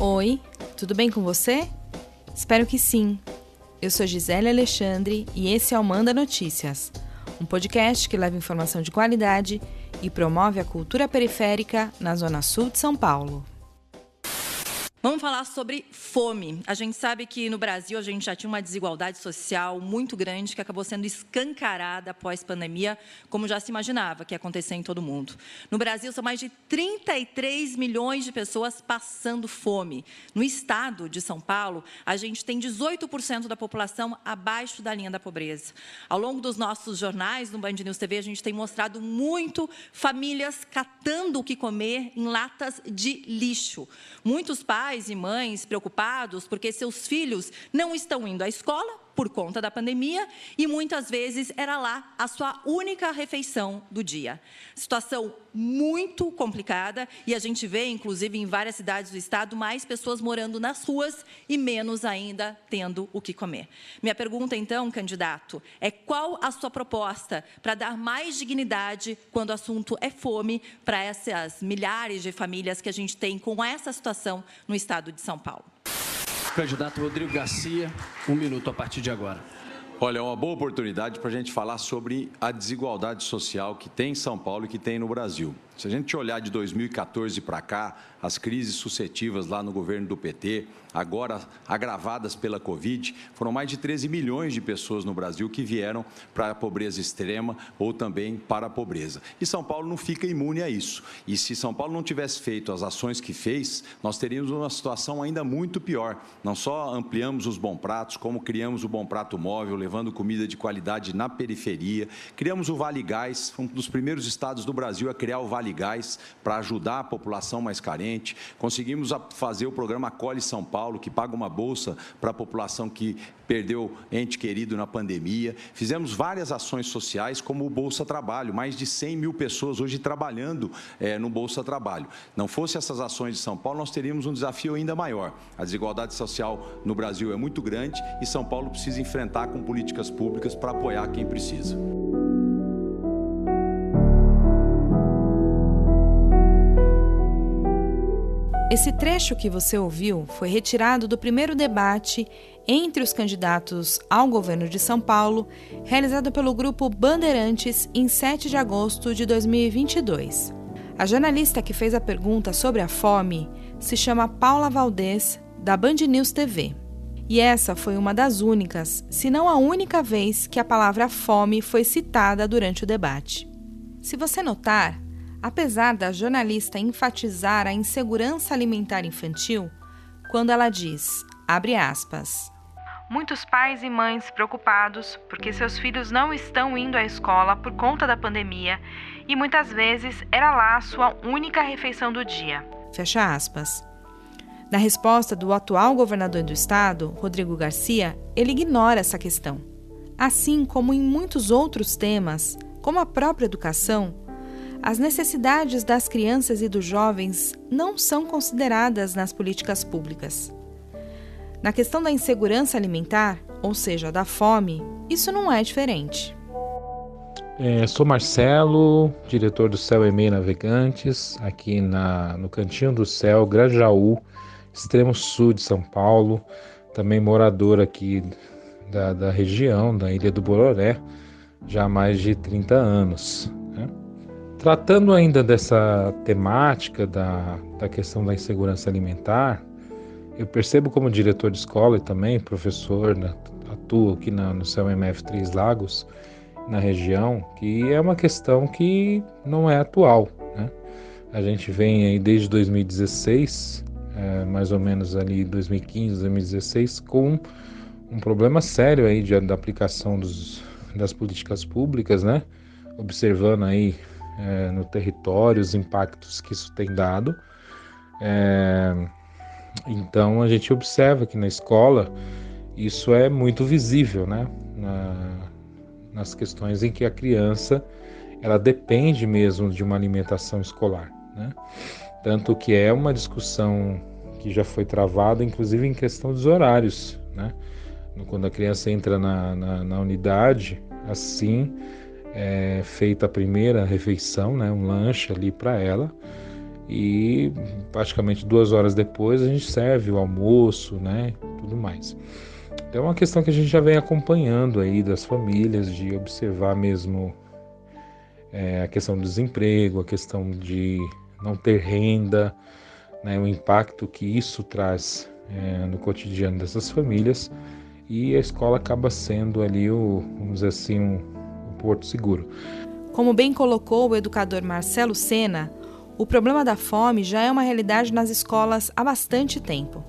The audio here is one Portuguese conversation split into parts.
Oi, tudo bem com você? Espero que sim. Eu sou Gisele Alexandre e esse é o Manda Notícias, um podcast que leva informação de qualidade e promove a cultura periférica na Zona Sul de São Paulo. Vamos falar sobre fome. A gente sabe que no Brasil a gente já tinha uma desigualdade social muito grande que acabou sendo escancarada após pandemia, como já se imaginava que ia acontecer em todo mundo. No Brasil são mais de 33 milhões de pessoas passando fome. No estado de São Paulo, a gente tem 18% da população abaixo da linha da pobreza. Ao longo dos nossos jornais no Band News TV, a gente tem mostrado muito famílias catando o que comer em latas de lixo. Muitos pais pais e mães preocupados porque seus filhos não estão indo à escola por conta da pandemia e muitas vezes era lá a sua única refeição do dia. Situação muito complicada e a gente vê, inclusive, em várias cidades do estado, mais pessoas morando nas ruas e menos ainda tendo o que comer. Minha pergunta, então, candidato, é qual a sua proposta para dar mais dignidade quando o assunto é fome para essas milhares de famílias que a gente tem com essa situação no estado de São Paulo? Candidato Rodrigo Garcia, um minuto a partir de agora. Olha, é uma boa oportunidade para a gente falar sobre a desigualdade social que tem em São Paulo e que tem no Brasil. Se a gente olhar de 2014 para cá, as crises sucessivas lá no governo do PT, agora agravadas pela Covid, foram mais de 13 milhões de pessoas no Brasil que vieram para a pobreza extrema ou também para a pobreza. E São Paulo não fica imune a isso. E se São Paulo não tivesse feito as ações que fez, nós teríamos uma situação ainda muito pior. Não só ampliamos os bom pratos, como criamos o bom prato móvel, levando comida de qualidade na periferia, criamos o Vale Gás, um dos primeiros estados do Brasil a criar o Vale Vale Gás para ajudar a população mais carente. Conseguimos fazer o programa Acolhe São Paulo, que paga uma bolsa para a população que perdeu ente querido na pandemia. Fizemos várias ações sociais, como o Bolsa Trabalho, mais de 100 mil pessoas hoje trabalhando é, no Bolsa Trabalho. Não fosse essas ações de São Paulo, nós teríamos um desafio ainda maior. A desigualdade social no Brasil é muito grande e São Paulo precisa enfrentar com políticas públicas para apoiar quem precisa. Esse trecho que você ouviu foi retirado do primeiro debate entre os candidatos ao governo de São Paulo, realizado pelo grupo Bandeirantes em 7 de agosto de 2022. A jornalista que fez a pergunta sobre a fome se chama Paula Valdez, da Band News TV. E essa foi uma das únicas, se não a única vez que a palavra fome foi citada durante o debate. Se você notar, apesar da jornalista enfatizar a insegurança alimentar infantil, quando ela diz, abre aspas, Muitos pais e mães preocupados porque seus filhos não estão indo à escola por conta da pandemia e muitas vezes era lá a sua única refeição do dia. Fecha aspas. Na resposta do atual governador do estado, Rodrigo Garcia, ele ignora essa questão. Assim como em muitos outros temas, como a própria educação, as necessidades das crianças e dos jovens não são consideradas nas políticas públicas. Na questão da insegurança alimentar, ou seja, da fome, isso não é diferente. É, sou Marcelo, diretor do Céu EMEI Navegantes, aqui na, no Cantinho do Céu, Grajaú, extremo sul de São Paulo, também morador aqui da, da região, da Ilha do Bororé, já há mais de 30 anos. Tratando ainda dessa temática da, da questão da insegurança alimentar, eu percebo como diretor de escola e também professor, né, atuo aqui na, no CELMF Três Lagos, na região, que é uma questão que não é atual. Né? A gente vem aí desde 2016, é, mais ou menos ali 2015, 2016, com um problema sério aí de, da aplicação dos, das políticas públicas, né? Observando aí é, no território, os impactos que isso tem dado. É, então a gente observa que na escola isso é muito visível, né? Na, nas questões em que a criança ela depende mesmo de uma alimentação escolar, né? Tanto que é uma discussão que já foi travada, inclusive em questão dos horários, né? Quando a criança entra na, na, na unidade, assim é feita a primeira refeição, né, um lanche ali para ela, e praticamente duas horas depois a gente serve o almoço, né, tudo mais. Então é uma questão que a gente já vem acompanhando aí das famílias, de observar mesmo é, a questão do desemprego, a questão de não ter renda, né, o impacto que isso traz é, no cotidiano dessas famílias e a escola acaba sendo ali o, vamos dizer assim, um, porto seguro. Como bem colocou o educador Marcelo Sena, o problema da fome já é uma realidade nas escolas há bastante tempo.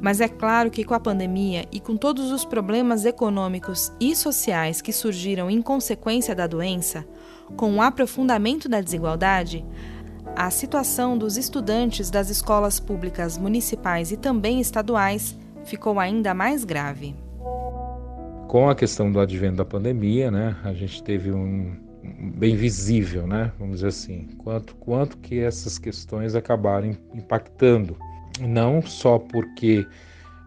Mas é claro que com a pandemia e com todos os problemas econômicos e sociais que surgiram em consequência da doença, com o aprofundamento da desigualdade, a situação dos estudantes das escolas públicas municipais e também estaduais ficou ainda mais grave. Com a questão do advento da pandemia, né, a gente teve um bem visível, né, vamos dizer assim, quanto quanto que essas questões acabaram impactando, não só porque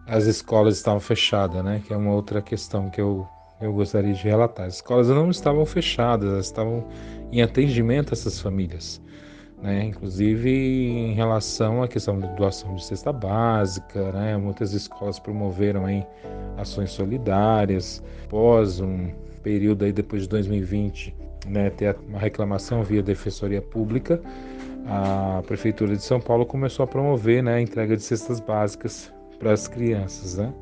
as escolas estavam fechadas, né, que é uma outra questão que eu eu gostaria de relatar. As escolas não estavam fechadas, elas estavam em atendimento a essas famílias né? Inclusive em relação à questão da doação de cesta básica, né? Muitas escolas promoveram aí ações solidárias. Após um período aí depois de 2020, né, ter uma reclamação via defensoria pública, a prefeitura de São Paulo começou a promover, né, a entrega de cestas básicas para as crianças, né?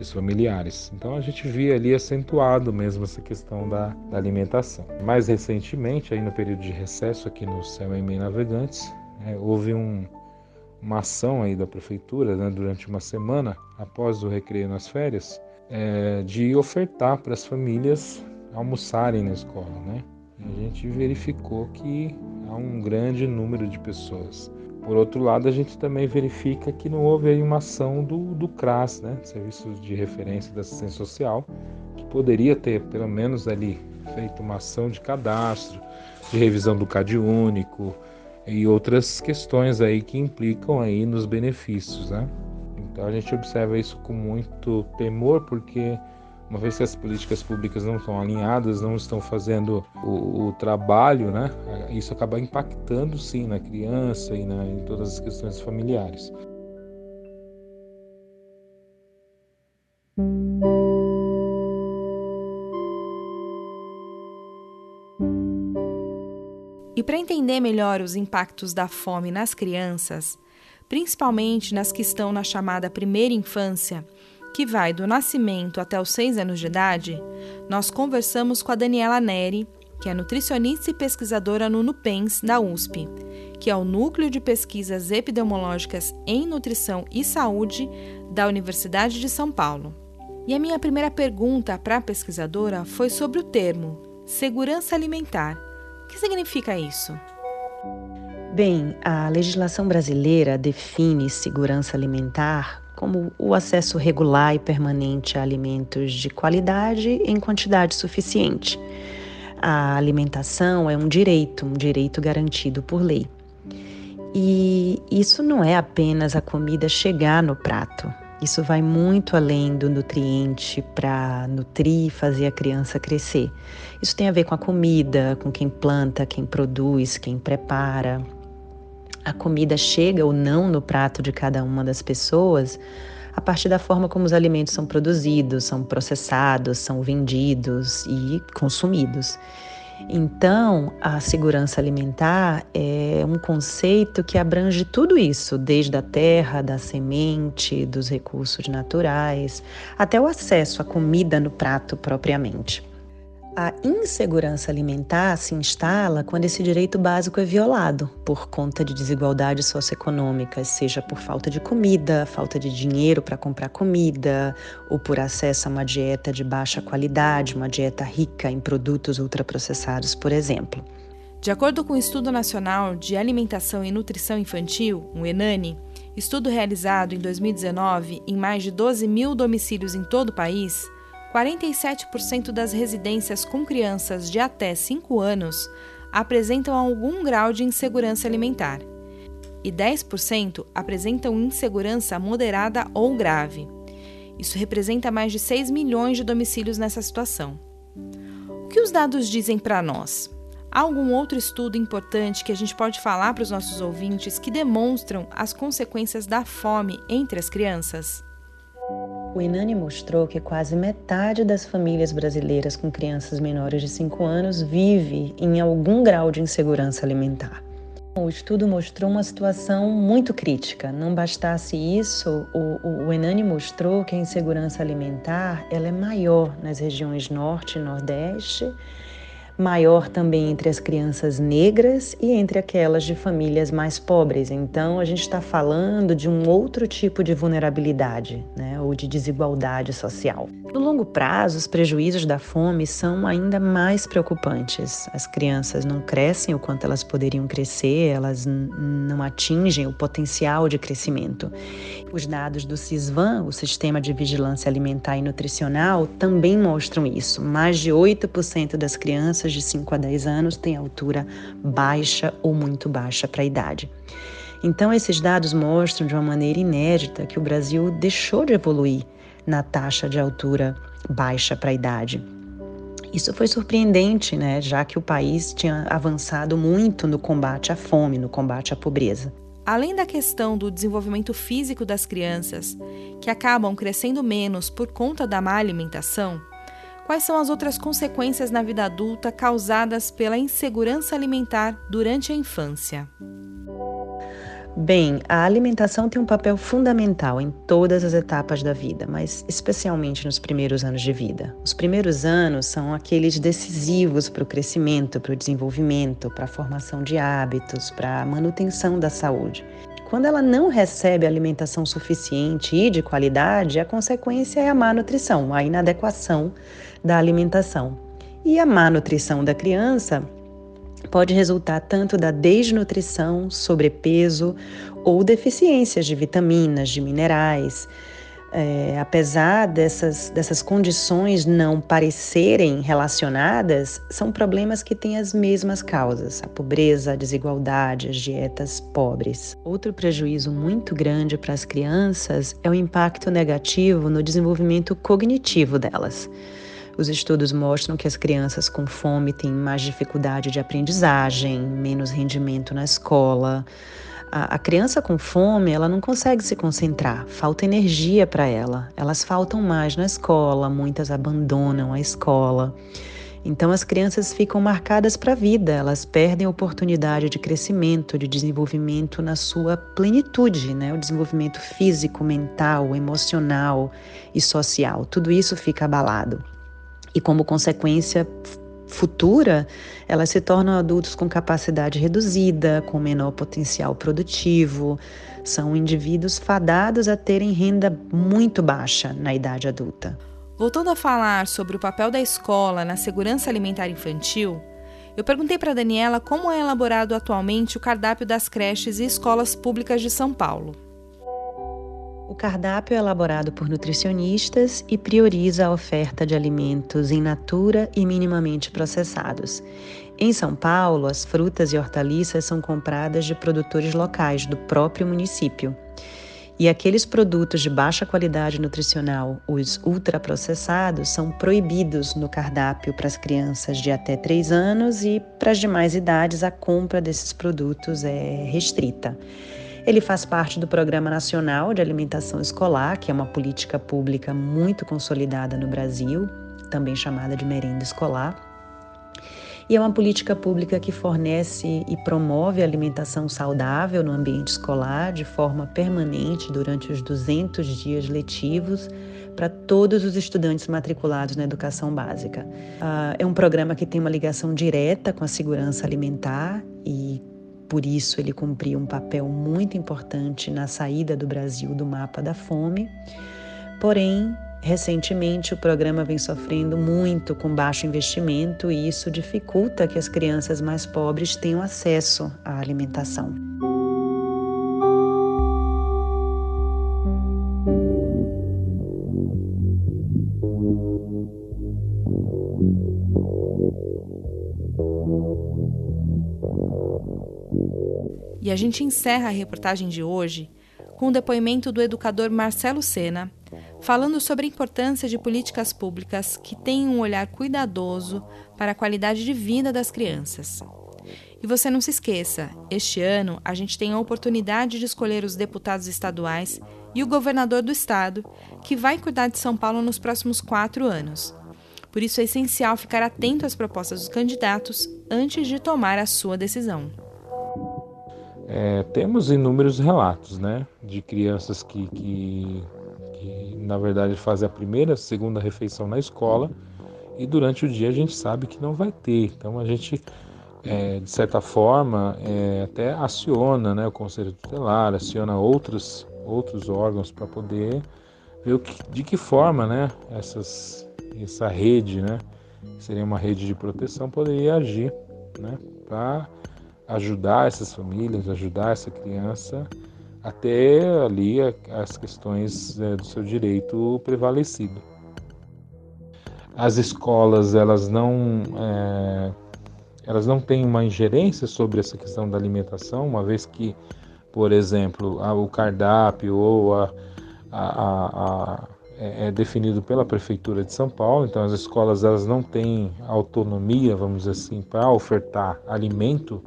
E os familiares. Então a gente via ali acentuado mesmo essa questão da, da alimentação. Mais recentemente, aí no período de recesso aqui no Meio Navegantes, é, houve um, uma ação aí da prefeitura né, durante uma semana após o recreio nas férias é, de ofertar para as famílias almoçarem na escola, né? A gente verificou que há um grande número de pessoas por outro lado, a gente também verifica que não houve uma ação do, do CRAS, né, Serviço de Referência da Assistência Social, que poderia ter, pelo menos ali, feito uma ação de cadastro, de revisão do CAD único e outras questões aí que implicam aí nos benefícios, né? Então a gente observa isso com muito temor, porque uma vez que as políticas públicas não estão alinhadas, não estão fazendo o, o trabalho, né? Isso acaba impactando sim na criança e na, em todas as questões familiares. E para entender melhor os impactos da fome nas crianças, principalmente nas que estão na chamada primeira infância, que vai do nascimento até os seis anos de idade, nós conversamos com a Daniela Neri, que é nutricionista e pesquisadora no NUPENS, da USP, que é o Núcleo de Pesquisas Epidemiológicas em Nutrição e Saúde da Universidade de São Paulo. E a minha primeira pergunta para a pesquisadora foi sobre o termo segurança alimentar. O que significa isso? Bem, a legislação brasileira define segurança alimentar como o acesso regular e permanente a alimentos de qualidade em quantidade suficiente. A alimentação é um direito, um direito garantido por lei. E isso não é apenas a comida chegar no prato. Isso vai muito além do nutriente para nutrir e fazer a criança crescer. Isso tem a ver com a comida, com quem planta, quem produz, quem prepara, a comida chega ou não no prato de cada uma das pessoas a partir da forma como os alimentos são produzidos, são processados, são vendidos e consumidos. Então, a segurança alimentar é um conceito que abrange tudo isso, desde a terra, da semente, dos recursos naturais, até o acesso à comida no prato propriamente. A insegurança alimentar se instala quando esse direito básico é violado por conta de desigualdades socioeconômicas, seja por falta de comida, falta de dinheiro para comprar comida, ou por acesso a uma dieta de baixa qualidade, uma dieta rica em produtos ultraprocessados, por exemplo. De acordo com o Estudo Nacional de Alimentação e Nutrição Infantil, o ENANI, estudo realizado em 2019 em mais de 12 mil domicílios em todo o país, 47% das residências com crianças de até 5 anos apresentam algum grau de insegurança alimentar e 10% apresentam insegurança moderada ou grave. Isso representa mais de 6 milhões de domicílios nessa situação. O que os dados dizem para nós? Há algum outro estudo importante que a gente pode falar para os nossos ouvintes que demonstram as consequências da fome entre as crianças? O Inani mostrou que quase metade das famílias brasileiras com crianças menores de 5 anos vive em algum grau de insegurança alimentar. O estudo mostrou uma situação muito crítica. Não bastasse isso, o, o, o Enani mostrou que a insegurança alimentar ela é maior nas regiões norte e nordeste maior também entre as crianças negras e entre aquelas de famílias mais pobres. Então, a gente está falando de um outro tipo de vulnerabilidade, né, ou de desigualdade social. No longo prazo, os prejuízos da fome são ainda mais preocupantes. As crianças não crescem o quanto elas poderiam crescer, elas não atingem o potencial de crescimento. Os dados do CISVAN, o Sistema de Vigilância Alimentar e Nutricional, também mostram isso. Mais de 8% das crianças de 5 a 10 anos têm altura baixa ou muito baixa para a idade. Então, esses dados mostram de uma maneira inédita que o Brasil deixou de evoluir na taxa de altura baixa para a idade. Isso foi surpreendente, né, já que o país tinha avançado muito no combate à fome, no combate à pobreza. Além da questão do desenvolvimento físico das crianças, que acabam crescendo menos por conta da má alimentação, quais são as outras consequências na vida adulta causadas pela insegurança alimentar durante a infância? Bem, a alimentação tem um papel fundamental em todas as etapas da vida, mas especialmente nos primeiros anos de vida. Os primeiros anos são aqueles decisivos para o crescimento, para o desenvolvimento, para a formação de hábitos, para a manutenção da saúde. Quando ela não recebe alimentação suficiente e de qualidade, a consequência é a má nutrição, a inadequação da alimentação. E a má nutrição da criança pode resultar tanto da desnutrição, sobrepeso ou deficiências de vitaminas, de minerais. É, apesar dessas, dessas condições não parecerem relacionadas, são problemas que têm as mesmas causas: a pobreza, a desigualdade, as dietas pobres. Outro prejuízo muito grande para as crianças é o impacto negativo no desenvolvimento cognitivo delas. Os estudos mostram que as crianças com fome têm mais dificuldade de aprendizagem, menos rendimento na escola. A, a criança com fome, ela não consegue se concentrar, falta energia para ela. Elas faltam mais na escola, muitas abandonam a escola. Então as crianças ficam marcadas para a vida, elas perdem a oportunidade de crescimento, de desenvolvimento na sua plenitude, né? O desenvolvimento físico, mental, emocional e social. Tudo isso fica abalado e, como consequência futura, elas se tornam adultos com capacidade reduzida, com menor potencial produtivo, são indivíduos fadados a terem renda muito baixa na idade adulta. Voltando a falar sobre o papel da escola na segurança alimentar infantil, eu perguntei para Daniela como é elaborado atualmente o cardápio das creches e escolas públicas de São Paulo. O cardápio é elaborado por nutricionistas e prioriza a oferta de alimentos em natura e minimamente processados. Em São Paulo, as frutas e hortaliças são compradas de produtores locais do próprio município. E aqueles produtos de baixa qualidade nutricional, os ultraprocessados, são proibidos no cardápio para as crianças de até 3 anos e para as demais idades a compra desses produtos é restrita. Ele faz parte do Programa Nacional de Alimentação Escolar, que é uma política pública muito consolidada no Brasil, também chamada de merenda escolar. E é uma política pública que fornece e promove a alimentação saudável no ambiente escolar de forma permanente durante os 200 dias letivos para todos os estudantes matriculados na educação básica. Uh, é um programa que tem uma ligação direta com a segurança alimentar e por isso, ele cumpriu um papel muito importante na saída do Brasil do mapa da fome. Porém, recentemente o programa vem sofrendo muito com baixo investimento e isso dificulta que as crianças mais pobres tenham acesso à alimentação. E a gente encerra a reportagem de hoje com o depoimento do educador Marcelo Sena falando sobre a importância de políticas públicas que têm um olhar cuidadoso para a qualidade de vida das crianças. E você não se esqueça, este ano a gente tem a oportunidade de escolher os deputados estaduais e o governador do estado, que vai cuidar de São Paulo nos próximos quatro anos. Por isso é essencial ficar atento às propostas dos candidatos antes de tomar a sua decisão. É, temos inúmeros relatos né, de crianças que, que, que, na verdade, fazem a primeira, segunda refeição na escola e durante o dia a gente sabe que não vai ter. Então a gente, é, de certa forma, é, até aciona né, o Conselho Tutelar, aciona outros, outros órgãos para poder ver que, de que forma né, essas, essa rede, né, seria uma rede de proteção, poderia agir né, para ajudar essas famílias, ajudar essa criança até ali as questões é, do seu direito prevalecido. As escolas elas não é, elas não têm uma ingerência sobre essa questão da alimentação, uma vez que, por exemplo, o cardápio ou a, a, a, a é, é definido pela prefeitura de São Paulo, então as escolas elas não têm autonomia, vamos dizer assim, para ofertar alimento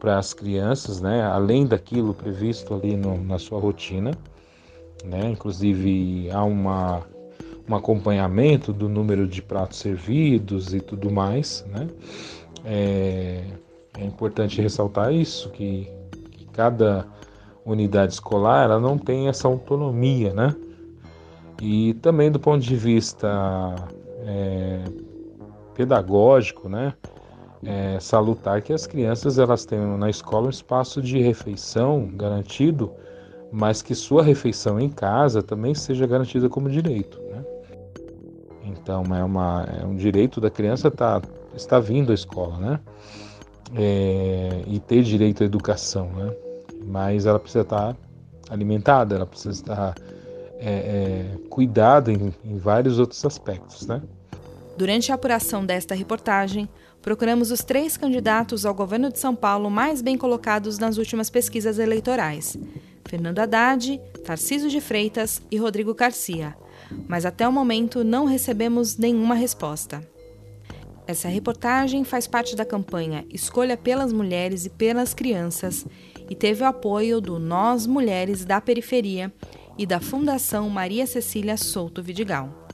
para as crianças, né, além daquilo previsto ali no, na sua rotina, né, inclusive há uma, um acompanhamento do número de pratos servidos e tudo mais, né, é, é importante ressaltar isso, que, que, cada unidade escolar ela não tem essa autonomia, né, e também do ponto de vista é, pedagógico, né, é, salutar que as crianças elas tenham na escola um espaço de refeição garantido, mas que sua refeição em casa também seja garantida como direito. Né? Então é, uma, é um direito da criança estar tá, está vindo à escola, né? É, e ter direito à educação, né? Mas ela precisa estar alimentada, ela precisa estar é, é, cuidada em, em vários outros aspectos, né? Durante a apuração desta reportagem, procuramos os três candidatos ao governo de São Paulo mais bem colocados nas últimas pesquisas eleitorais: Fernando Haddad, Tarciso de Freitas e Rodrigo Garcia. Mas até o momento não recebemos nenhuma resposta. Essa reportagem faz parte da campanha Escolha pelas Mulheres e pelas Crianças e teve o apoio do Nós Mulheres da Periferia e da Fundação Maria Cecília Souto Vidigal.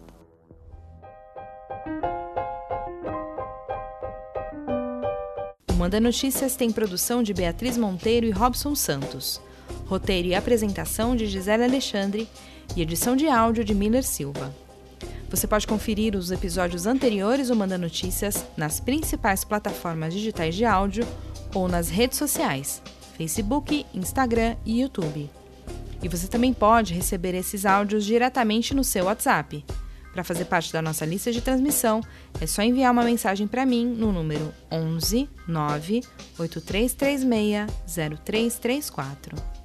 Manda Notícias tem produção de Beatriz Monteiro e Robson Santos. Roteiro e apresentação de Gisele Alexandre e edição de áudio de Miller Silva. Você pode conferir os episódios anteriores do Manda Notícias nas principais plataformas digitais de áudio ou nas redes sociais, Facebook, Instagram e YouTube. E você também pode receber esses áudios diretamente no seu WhatsApp. Para fazer parte da nossa lista de transmissão, é só enviar uma mensagem para mim no número 11 9 8336 0334.